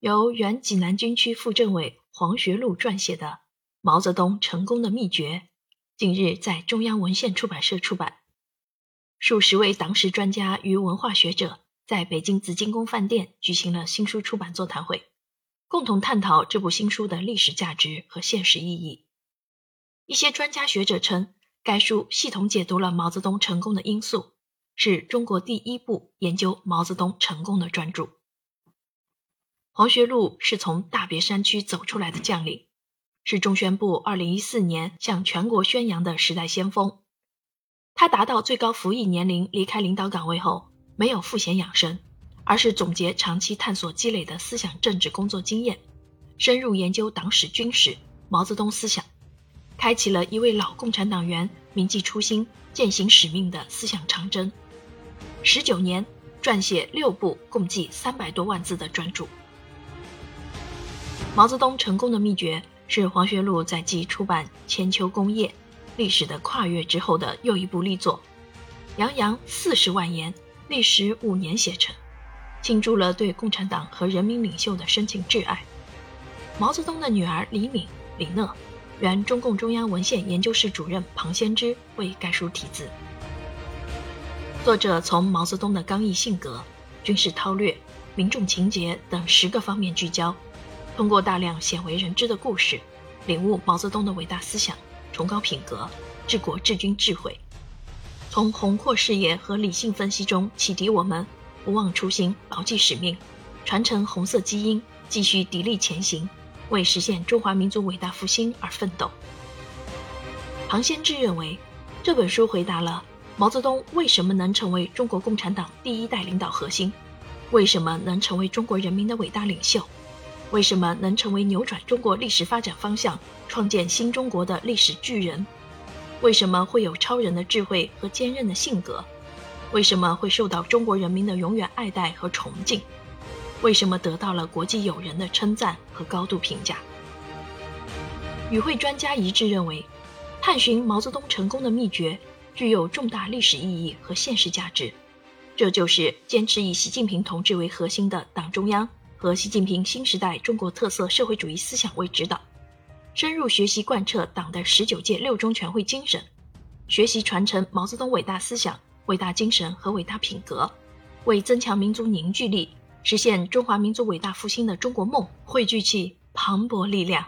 由原济南军区副政委黄学禄撰写的《毛泽东成功的秘诀》，近日在中央文献出版社出版。数十位党史专家与文化学者在北京紫金宫饭店举行了新书出版座谈会，共同探讨这部新书的历史价值和现实意义。一些专家学者称，该书系统解读了毛泽东成功的因素，是中国第一部研究毛泽东成功的专著。黄学禄是从大别山区走出来的将领，是中宣部2014年向全国宣扬的时代先锋。他达到最高服役年龄离开领导岗位后，没有赋闲养生，而是总结长期探索积累的思想政治工作经验，深入研究党史军史、毛泽东思想，开启了一位老共产党员铭记初心、践行使命的思想长征。十九年，撰写六部共计三百多万字的专著。毛泽东成功的秘诀是黄学禄在继出版《千秋功业》历史的跨越之后的又一部力作，洋洋四十万言，历时五年写成，倾注了对共产党和人民领袖的深情挚爱。毛泽东的女儿李敏、李讷，原中共中央文献研究室主任庞先知为该书题字。作者从毛泽东的刚毅性格、军事韬略、民众情节等十个方面聚焦。通过大量鲜为人知的故事，领悟毛泽东的伟大思想、崇高品格、治国治军智慧，从宏阔视野和理性分析中启迪我们不忘初心、牢记使命，传承红色基因，继续砥砺前行，为实现中华民族伟大复兴而奋斗。庞先志认为，这本书回答了毛泽东为什么能成为中国共产党第一代领导核心，为什么能成为中国人民的伟大领袖。为什么能成为扭转中国历史发展方向、创建新中国的历史巨人？为什么会有超人的智慧和坚韧的性格？为什么会受到中国人民的永远爱戴和崇敬？为什么得到了国际友人的称赞和高度评价？与会专家一致认为，探寻毛泽东成功的秘诀具有重大历史意义和现实价值。这就是坚持以习近平同志为核心的党中央。和习近平新时代中国特色社会主义思想为指导，深入学习贯彻党的十九届六中全会精神，学习传承毛泽东伟大思想、伟大精神和伟大品格，为增强民族凝聚力、实现中华民族伟大复兴的中国梦汇聚起磅礴力量。